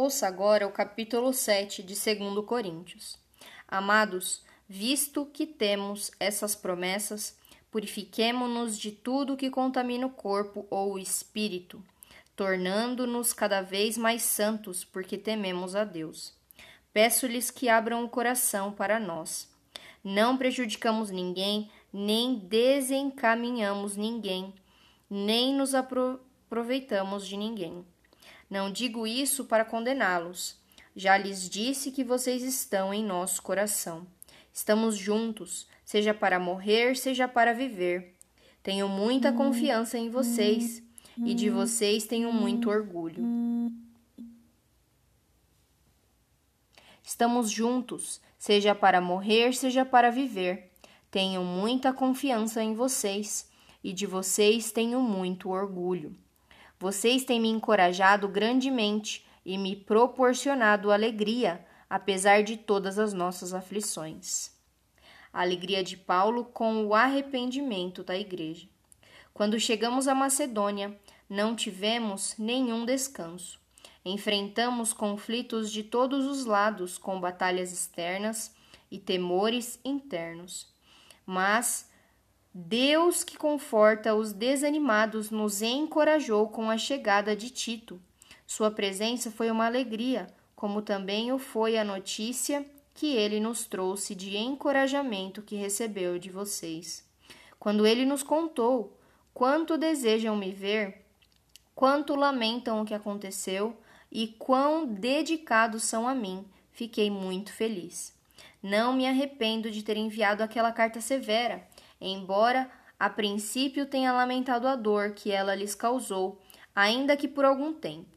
Ouça agora o capítulo 7 de 2 Coríntios. Amados, visto que temos essas promessas, purifiquemo-nos de tudo que contamina o corpo ou o espírito, tornando-nos cada vez mais santos, porque tememos a Deus. Peço-lhes que abram o coração para nós. Não prejudicamos ninguém, nem desencaminhamos ninguém, nem nos aproveitamos de ninguém. Não digo isso para condená-los. Já lhes disse que vocês estão em nosso coração. Estamos juntos, seja para morrer, seja para viver. Tenho muita confiança em vocês e de vocês tenho muito orgulho. Estamos juntos, seja para morrer, seja para viver. Tenho muita confiança em vocês e de vocês tenho muito orgulho. Vocês têm me encorajado grandemente e me proporcionado alegria, apesar de todas as nossas aflições. A alegria de Paulo com o arrependimento da igreja. Quando chegamos à Macedônia, não tivemos nenhum descanso. Enfrentamos conflitos de todos os lados, com batalhas externas e temores internos. Mas Deus que conforta os desanimados nos encorajou com a chegada de Tito. Sua presença foi uma alegria, como também o foi a notícia que ele nos trouxe de encorajamento que recebeu de vocês. Quando ele nos contou quanto desejam me ver, quanto lamentam o que aconteceu, e quão dedicados são a mim, fiquei muito feliz. Não me arrependo de ter enviado aquela carta severa, embora a princípio tenha lamentado a dor que ela lhes causou, ainda que por algum tempo.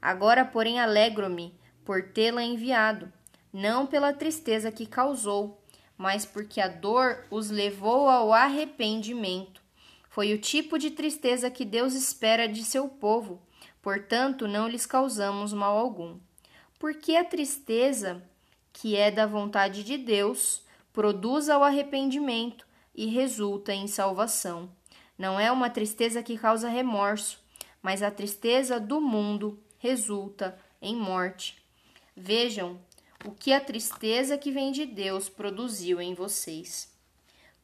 Agora, porém, alegro-me por tê-la enviado, não pela tristeza que causou, mas porque a dor os levou ao arrependimento. Foi o tipo de tristeza que Deus espera de seu povo portanto não lhes causamos mal algum. Porque a tristeza, que é da vontade de Deus, produz ao arrependimento e resulta em salvação. Não é uma tristeza que causa remorso, mas a tristeza do mundo resulta em morte. Vejam o que a tristeza que vem de Deus produziu em vocês.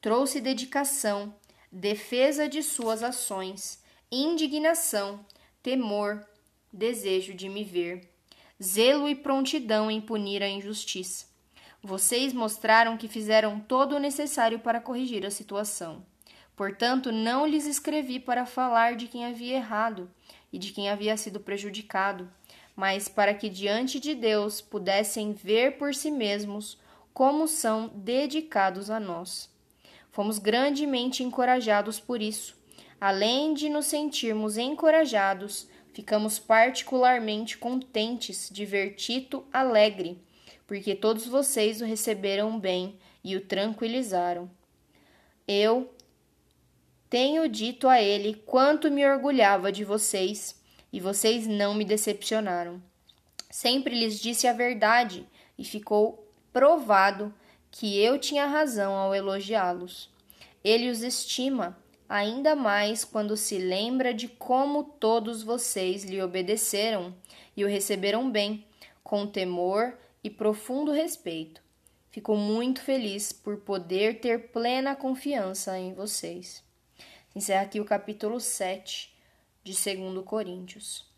Trouxe dedicação, defesa de suas ações, indignação, temor, desejo de me ver, zelo e prontidão em punir a injustiça. Vocês mostraram que fizeram todo o necessário para corrigir a situação. Portanto, não lhes escrevi para falar de quem havia errado e de quem havia sido prejudicado, mas para que diante de Deus pudessem ver por si mesmos como são dedicados a nós. Fomos grandemente encorajados por isso Além de nos sentirmos encorajados, ficamos particularmente contentes de ver Tito alegre, porque todos vocês o receberam bem e o tranquilizaram. Eu tenho dito a ele quanto me orgulhava de vocês, e vocês não me decepcionaram. Sempre lhes disse a verdade, e ficou provado que eu tinha razão ao elogiá-los. Ele os estima ainda mais quando se lembra de como todos vocês lhe obedeceram e o receberam bem, com temor e profundo respeito. Fico muito feliz por poder ter plena confiança em vocês. Encerra aqui o capítulo 7 de 2 Coríntios.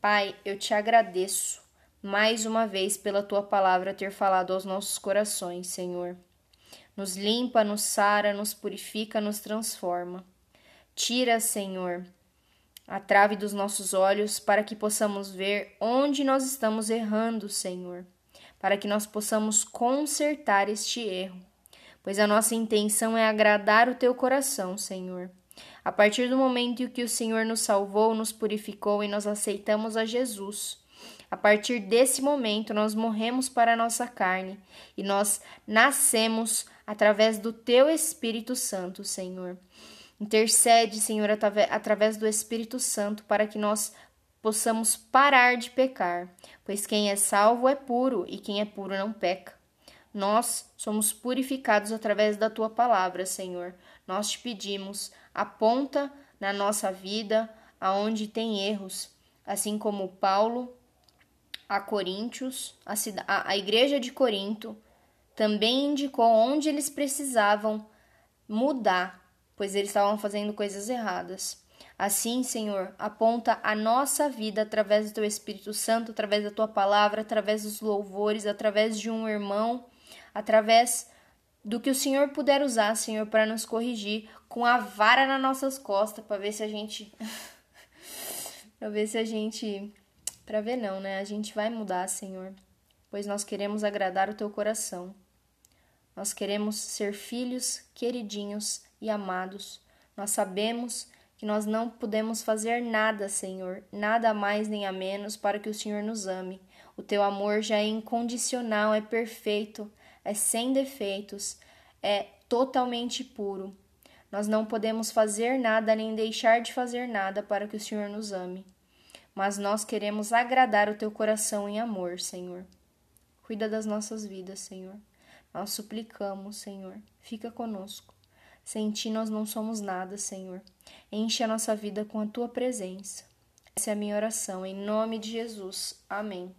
Pai, eu te agradeço mais uma vez pela tua palavra ter falado aos nossos corações, Senhor. Nos limpa, nos sara, nos purifica, nos transforma. Tira, Senhor, a trave dos nossos olhos para que possamos ver onde nós estamos errando, Senhor, para que nós possamos consertar este erro, pois a nossa intenção é agradar o teu coração, Senhor. A partir do momento em que o Senhor nos salvou, nos purificou e nós aceitamos a Jesus, a partir desse momento nós morremos para a nossa carne e nós nascemos através do teu Espírito Santo, Senhor. Intercede, Senhor, através do Espírito Santo, para que nós possamos parar de pecar, pois quem é salvo é puro e quem é puro não peca. Nós somos purificados através da tua palavra, Senhor. Nós te pedimos, aponta na nossa vida aonde tem erros, assim como Paulo a Coríntios, a, a, igreja de Corinto, também indicou onde eles precisavam mudar, pois eles estavam fazendo coisas erradas. Assim, Senhor, aponta a nossa vida através do teu Espírito Santo, através da tua palavra, através dos louvores, através de um irmão, através do que o Senhor puder usar, Senhor, para nos corrigir com a vara nas nossas costas, para ver se a gente para ver se a gente para ver não, né? A gente vai mudar, Senhor, pois nós queremos agradar o teu coração. Nós queremos ser filhos queridinhos e amados. Nós sabemos que nós não podemos fazer nada, Senhor, nada a mais nem a menos para que o Senhor nos ame. O teu amor já é incondicional, é perfeito, é sem defeitos, é totalmente puro. Nós não podemos fazer nada nem deixar de fazer nada para que o Senhor nos ame. Mas nós queremos agradar o teu coração em amor, Senhor. Cuida das nossas vidas, Senhor. Nós suplicamos, Senhor, fica conosco. Sem ti nós não somos nada, Senhor. Enche a nossa vida com a tua presença. Essa é a minha oração, em nome de Jesus. Amém.